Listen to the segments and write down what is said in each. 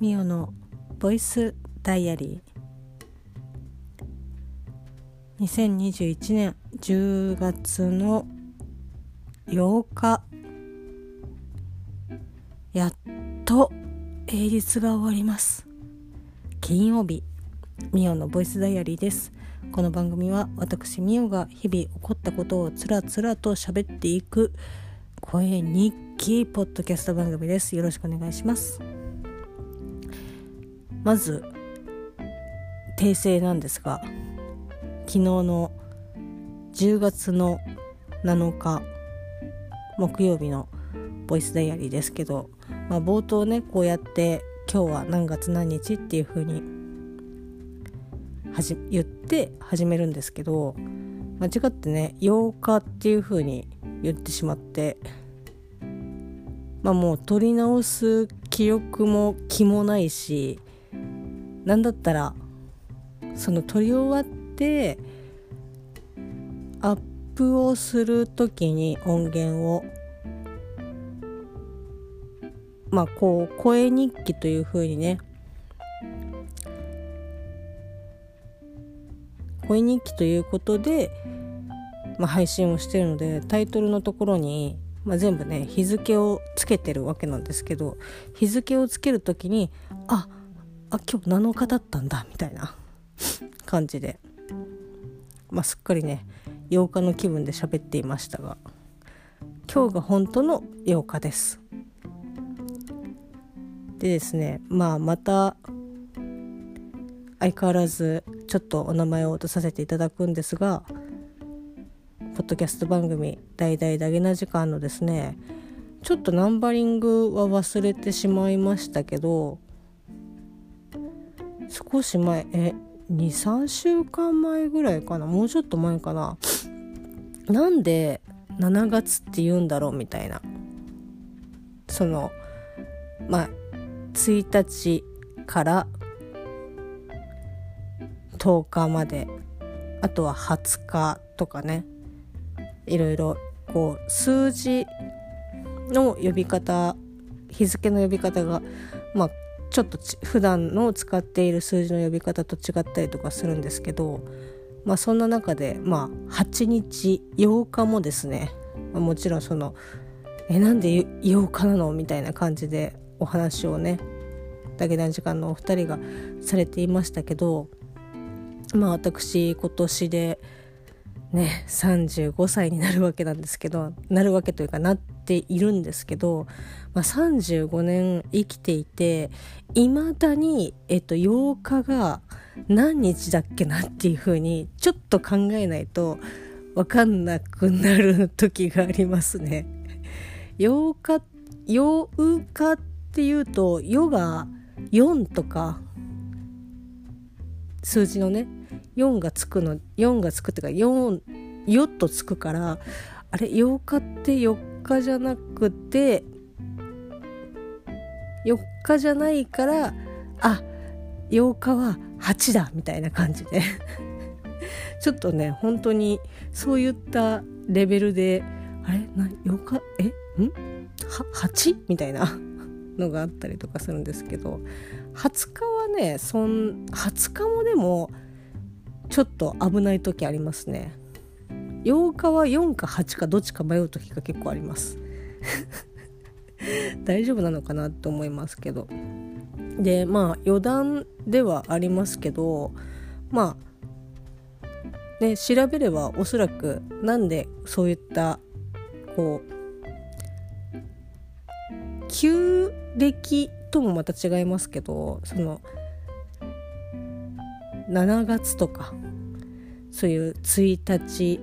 ミオのボイスダイアリー。2021年10月の8日。やっと平日が終わります。金曜日ミオのボイスダイアリーです。この番組は私ミオが日々起こったことをつらつらと喋っていく声日記ポッドキャスト番組です。よろしくお願いします。まず訂正なんですが昨日の10月の7日木曜日のボイスダイアリーですけど、まあ、冒頭ねこうやって今日は何月何日っていう風にはじ言って始めるんですけど間違ってね8日っていう風に言ってしまってまあもう取り直す記憶も気もないしなんだったらその撮り終わってアップをする時に音源をまあこう声日記というふうにね声日記ということで、まあ、配信をしてるのでタイトルのところに、まあ、全部ね日付をつけてるわけなんですけど日付をつける時にあっあ今日7日だったんだみたいな。感じで、まあ、すっかりね8日の気分で喋っていましたが。今日が本当の8日です。でですねまあまた相変わらずちょっとお名前を落とさせていただくんですがポッドキャスト番組「大々だげな時間」のですねちょっとナンバリングは忘れてしまいましたけど少し前え23週間前ぐらいかな？もうちょっと前かな？なんで7月って言うんだろうみたいな。そのまあ1日から10日まで。あとは20日とかね。いろいろこう数字の呼び方日付の呼び方がちょっと普段の使っている数字の呼び方と違ったりとかするんですけど、まあ、そんな中で、まあ、8日8日もですね、まあ、もちろんその「えなんで8日なの?」みたいな感じでお話をねだけな時間のお二人がされていましたけどまあ私今年でね35歳になるわけなんですけどなるわけというかなってているんですけど、まあ、35年生きていていまだに、えっと、8日が何日だっけなっていうふうにちょっと考えないと分かんなくなる時がありますね。8日8日っていうと「ヨが4とか数字のね4がつくの4がつくっていうか4よとつくからあれ8日って4日じゃなくて4日じゃないからあ8日は8だみたいな感じで。ちょっとね本当にそういったレベルであれ？な8日？え？ん？は 8? みたいな のがあったりとかするんですけど20日はねそん20日もでもちょっと危ない時ありますね。8日は4か8かどっちか迷う時が結構あります。大丈夫なのかなと思いますけど。でまあ余談ではありますけどまあね調べればおそらくなんでそういったこう旧暦ともまた違いますけどその7月とかそういう1日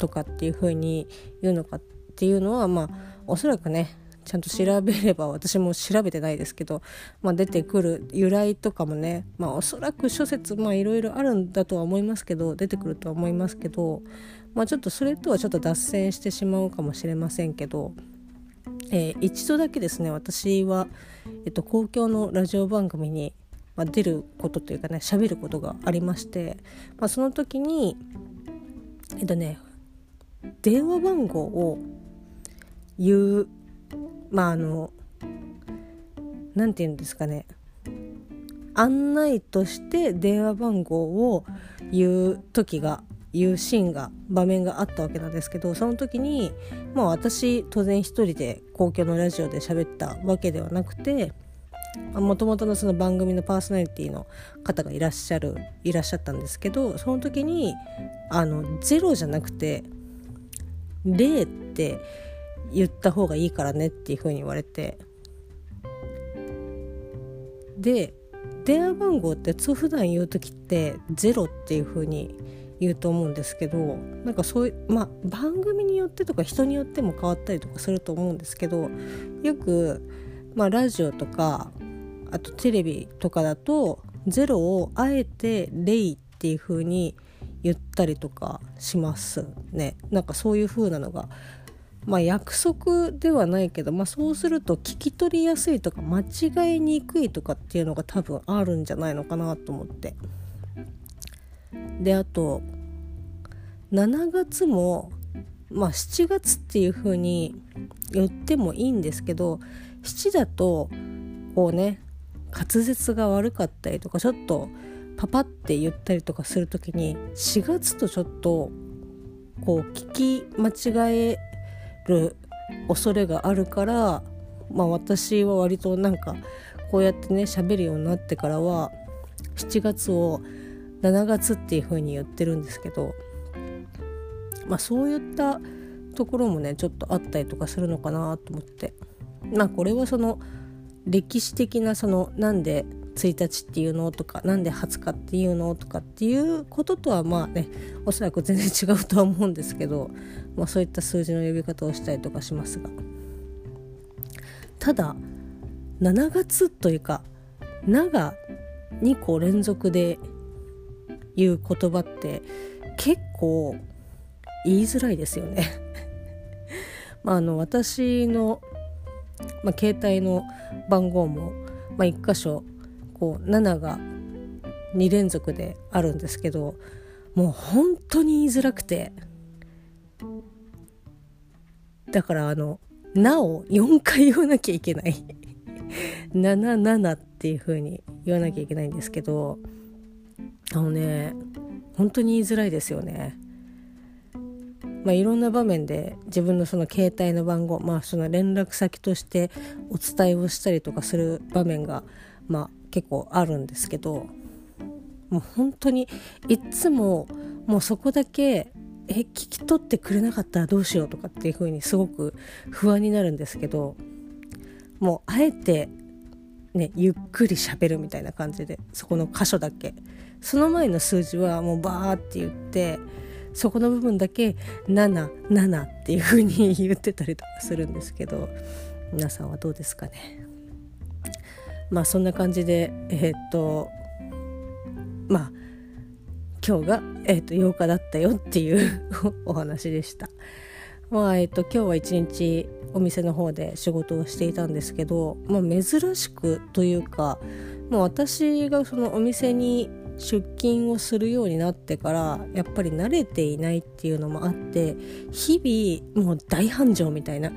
とかっていう風に言うのかっていうのはまあおそらくねちゃんと調べれば私も調べてないですけど、まあ、出てくる由来とかもね、まあ、おそらく諸説まあいろいろあるんだとは思いますけど出てくるとは思いますけど、まあ、ちょっとそれとはちょっと脱線してしまうかもしれませんけどえー、一度だけですね私は、えっと、公共のラジオ番組に、ま、出ることというかね喋ることがありまして、まあ、その時にえっとね電話番号を言うまああの何て言うんですかね。案内として電話番号を言う時が言うシーンが場面があったわけなんですけどその時にまあ私当然一人で公共のラジオで喋ったわけではなくてもともとのその番組のパーソナリティの方がいらっしゃるいらっしゃったんですけどその時にあの0じゃなくて0って言った方がいいからねっていう風に言われて。で電話番号って普段言う時って0っていう風に言うと思うんですけどなんかそういうまあ番組によってとか人によっても変わったりとかすると思うんですけどよく、まあ、ラジオとかあとテレビとかだと0をあえて「レイ」っていう風に言ったりとかしますね。なんかそういう風なのが。まあ約束ではないけど、まあ、そうすると聞き取りやすいとか間違いにくいとかっていうのが多分あるんじゃないのかなと思って。であと7月もまあ7月っていう風に言ってもいいんですけど7だとこうね滑舌が悪かったりとかちょっとパパって言ったりとかする時に4月とちょっとこう聞き間違える恐れがあるからまあ私は割となんかこうやってね喋るようになってからは7月を7月っていう風に言ってるんですけどまあそういったところもねちょっとあったりとかするのかなと思って。まあこれはその歴史的なそのなんで1日っていうのとかなんで20日っていうのとかっていうこととはまあねおそらく全然違うとは思うんですけど、まあ、そういった数字の呼び方をしたりとかしますが。ただ7月というか「な」が2個連続で言う言葉って結構言いづらいですよね。まあ、あの私の、まあ、携帯の番号も、まあ、1箇所こう7が2連続であるんですけどもう本当に言いづらくてだからあの「な」を4回言わなきゃいけない 77っていう風に言わなきゃいけないんですけどあのね本当に言いづらいですよね。まあ、いろんな場面で自分のその携帯の番号、まあ、その連絡先としてお伝えをしたりとかする場面が、まあ、結構あるんですけどもう本当にいつももうそこだけえ聞き取ってくれなかったらどうしようとかっていう風にすごく不安になるんですけどもうあえてねゆっくり喋るみたいな感じでそこの箇所だけ。その前の数字はもうバーって言ってそこの部分だけ77っていう風に言ってたりとかするんですけど皆さんはどうですかね？まあそんな感じでえー、っとまあ今日が、えー、っと8日だったよっていう お話でした。まあえっと、今日は一日お店の方で仕事をしていたんですけど、まあ、珍しくというか、まあ、私がそのお店に出勤をするようになってからやっぱり慣れていないっていうのもあって日々もう大繁盛みたいな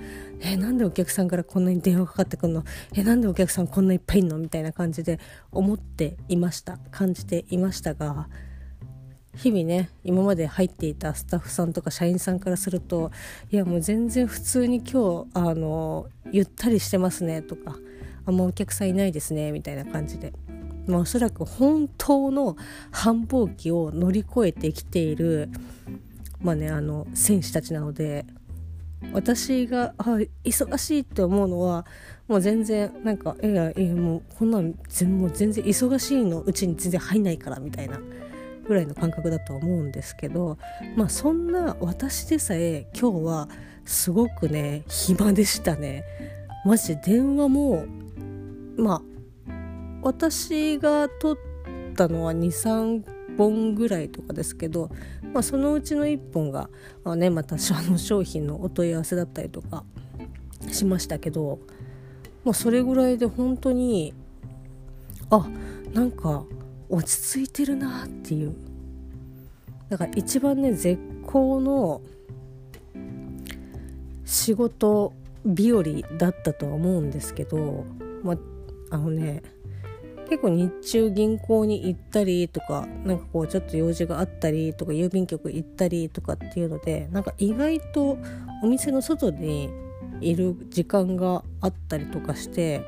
えなんでお客さんからこんなに電話かかってくるの？えなんでお客さんこんないっぱいいんの？みたいな感じで思っていました。感じていましたが日々ね今まで入っていたスタッフさんとか社員さんからするといやもう全然普通に今日あのゆったりしてますねとかあんまお客さんいないですねみたいな感じで。まあ、おそらく本当の繁忙期を乗り越えてきている、まあね、あの選手たちなので私が忙しいって思うのはもう全然なんかいやいやもうこんなん全もう全然忙しいのうちに全然入んないからみたいなぐらいの感覚だと思うんですけどまあそんな私でさえ今日はすごくね暇でしたね。マジ電話もまあ私が取ったのは23本ぐらいとかですけど、まあ、そのうちの1本が、まあね、またあの商品のお問い合わせだったりとかしましたけど、まあ、それぐらいで本当にあなんか落ち着いてるなっていう。だから一番ね絶好の仕事日和だったとは思うんですけど、まあ、あのね結構日中銀行に行ったりとかなんかこうちょっと用事があったりとか郵便局行ったりとかっていうのでなんか意外とお店の外にいる時間があったりとかして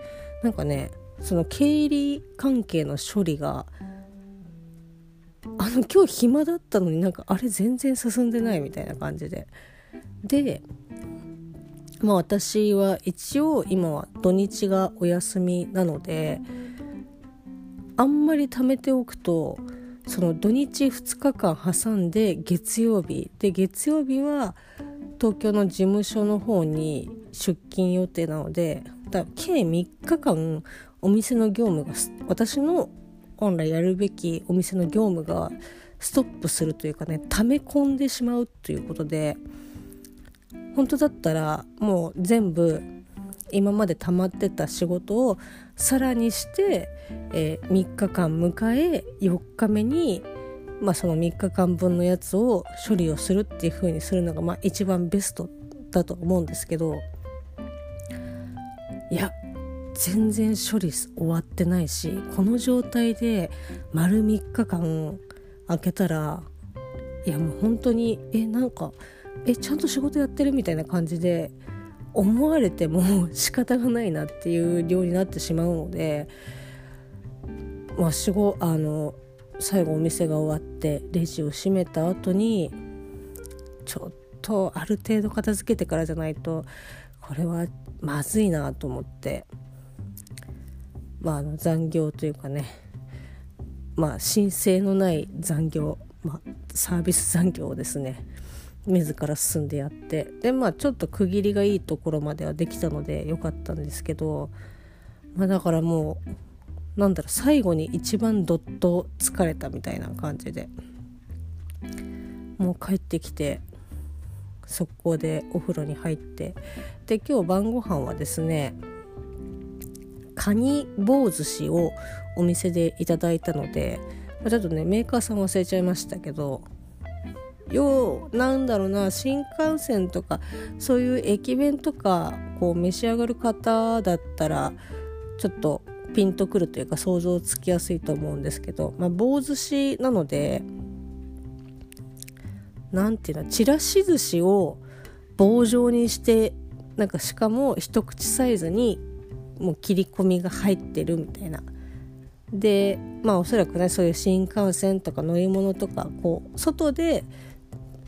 なんかねその経理関係の処理があの今日暇だったのになんかあれ全然進んでないみたいな感じで。でまあ私は一応今は土日がお休みなのであんまり貯めておくとその土日2日間挟んで月曜日で月曜日は東京の事務所の方に出勤予定なのでだ計3日間お店の業務が私の本来やるべきお店の業務がストップするというかね溜め込んでしまうということで本当だったらもう全部今まで溜まってた仕事をさらにして、えー、3日間迎え4日目に、まあ、その3日間分のやつを処理をするっていう風にするのが、まあ、一番ベストだと思うんですけどいや全然処理終わってないしこの状態で丸3日間開けたらいやもう本当にえなんかえちゃんと仕事やってるみたいな感じで思われても仕方がないなっていう量になってしまうのでまあ仕事あの最後お店が終わってレジを閉めた後にちょっとある程度片付けてからじゃないとこれはまずいなと思ってまあ残業というかねまあ申請のない残業、まあ、サービス残業をですね自ら進んでやって。でまあちょっと区切りがいいところまではできたのでよかったんですけど、まあ、だからもうなんだろう最後に一番どっと疲れたみたいな感じで。もう帰ってきて速攻でお風呂に入って。で今日晩ご飯はですねカニ棒寿司をお店でいただいたのでちょっとねメーカーさん忘れちゃいましたけどようなんだろうな新幹線とかそういう駅弁とかこう召し上がる方だったらちょっとピンとくるというか想像つきやすいと思うんですけど、まあ、棒寿司なので何ていうのちらし寿司を棒状にしてなんかしかも一口サイズにもう切り込みが入ってるみたいな。でまあおそらくねそういう新幹線とか乗り物とかこう外で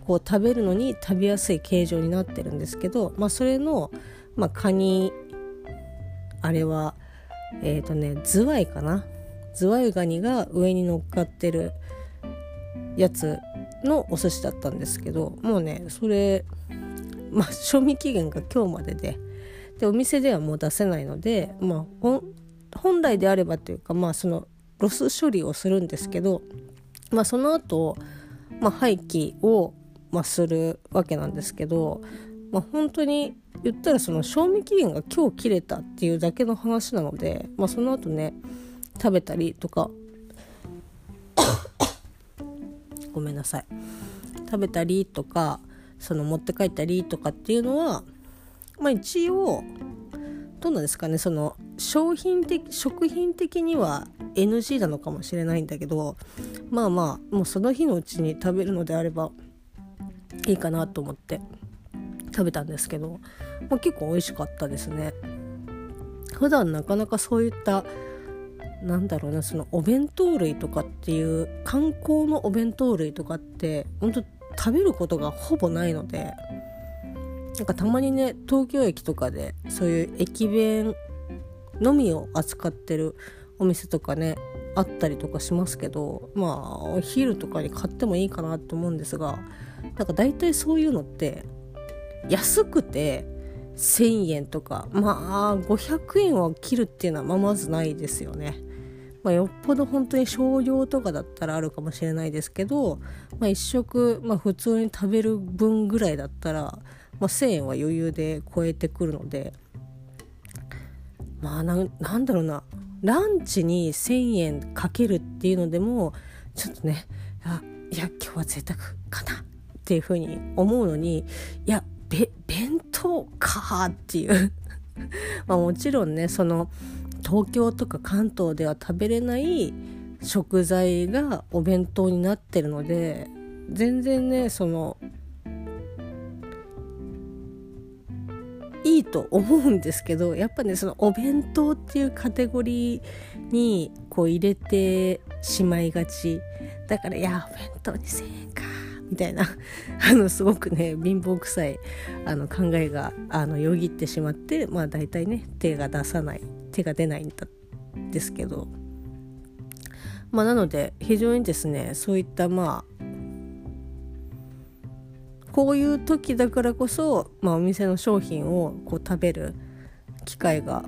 こう食べるのに食べやすい形状になってるんですけど、まあ、それの、まあ、カニあれはえっ、ー、とねズワイかな？ズワイガニが上に乗っかってるやつのお寿司だったんですけどもうねそれまあ賞味期限が今日までででお店ではもう出せないので、まあ、本来であればというかまあそのロス処理をするんですけど、まあ、その後、まあ廃棄をまあ、するわけなんですけど、まあ、本当に言ったらその賞味期限が今日切れたっていうだけの話なので、まあ、その後ね食べたりとか ごめんなさい。食べたりとかその持って帰ったりとかっていうのは、まあ、一応どうなんですかねその商品的食品的には NG なのかもしれないんだけどまあまあもうその日のうちに食べるのであればいいかなと思って食べたんですけど、まあ、結構美味しかったですね。普段なかなかそういったなんだろうなそのお弁当類とかっていう観光のお弁当類とかって本当食べることがほぼないのでなんかたまにね東京駅とかでそういう駅弁のみを扱ってるお店とかねあったりとかしますけどまあお昼とかに買ってもいいかなと思うんですがなんか大体そういうのって安くて1,000円とかまあ500円を切るっていうのはままずないですよね。まあ、よっぽど本当に少量とかだったらあるかもしれないですけど、まあ、1食、まあ、普通に食べる分ぐらいだったら、まあ、1,000円は余裕で超えてくるのでまあなんだろうなランチに1,000円かけるっていうのでもちょっとねあいや今日は贅沢かなっていうふうに思うのにいや弁当かっていう。まあもちろんねその東京とか関東では食べれない食材がお弁当になってるので全然ねそのいいと思うんですけどやっぱねそのお弁当っていうカテゴリーにこう入れてしまいがち。だからいやお弁当2,000円かみたいな。あのすごくね貧乏くさいあの考えがあのよぎってしまってまあ大体ね手が出さない手が出ないんだですけど。まあなので非常にですねそういったまあこういう時だからこそ、まあ、お店の商品をこう食べる機会が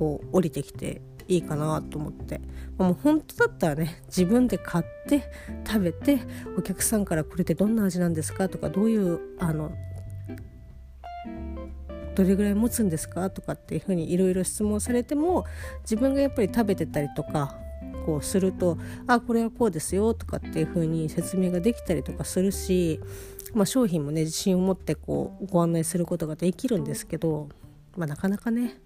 こう降りてきていいかなと思って。もう本当だったらね自分で買って食べてお客さんからこれってどんな味なんですかとかどういうあのどれぐらい持つんですかとかっていうふうにいろいろ質問されても自分がやっぱり食べてたりとかこうすると「あこれはこうですよ」とかっていうふうに説明ができたりとかするしまあ、商品もね自信を持ってこうご案内することができるんですけど、まあ、なかなかね。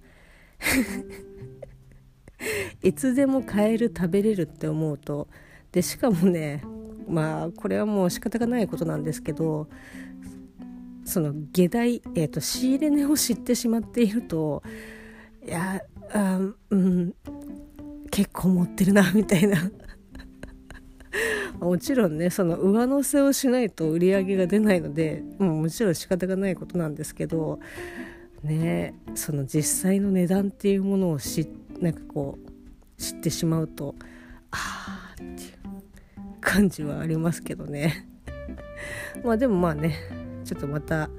いつでも買える食べれるって思うとでしかもねまあこれはもう仕方がないことなんですけどその下代、えーと、仕入れ値を知ってしまっているといやあうん結構持ってるなみたいな。もちろんねその上乗せをしないと売り上げが出ないのでもうもちろん仕方がないことなんですけどねその実際の値段っていうものを知なんかこう知ってしまうとああっていう感じはありますけどね。まあでもまあねちょっとまた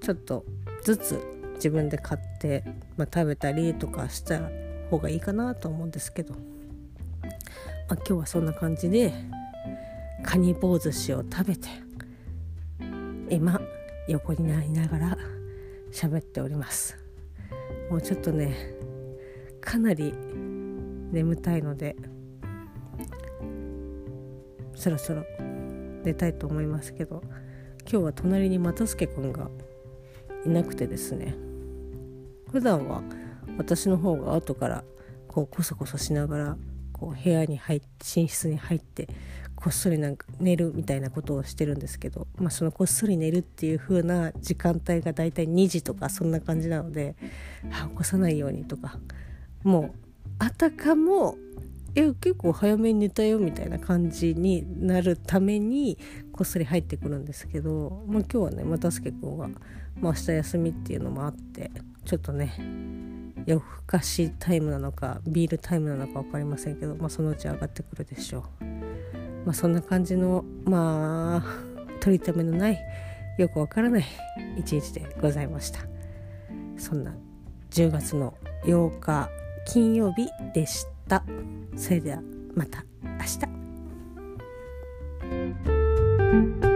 ちょっとずつ自分で買って、まあ、食べたりとかした方がいいかなと思うんですけど、まあ、今日はそんな感じでカニ棒寿司を食べて今横になりながら喋っております。もうちょっとねかなり眠たいのでそろそろ寝たいと思いますけど今日は隣に又助君がいなくてですね普段は私の方が後からこうコソコソしながらこう部屋に入って寝室に入ってこっそりなんか寝るみたいなことをしてるんですけど、まあ、そのこっそり寝るっていう風な時間帯がだいたい2時とかそんな感じなのであ起こさないようにとかもうあたかも「え結構早めに寝たよ」みたいな感じになるためにこっそり入ってくるんですけど、まあ、今日はね又助君が、まあ、明日休みっていうのもあってちょっとね夜更かしタイムなのかビールタイムなのか分かりませんけど、まあ、そのうち上がってくるでしょう。まあ、そんな感じのまあ取り留めのないよくわからない一日でございましたそんな10月の8日金曜日でした。それではまた明日。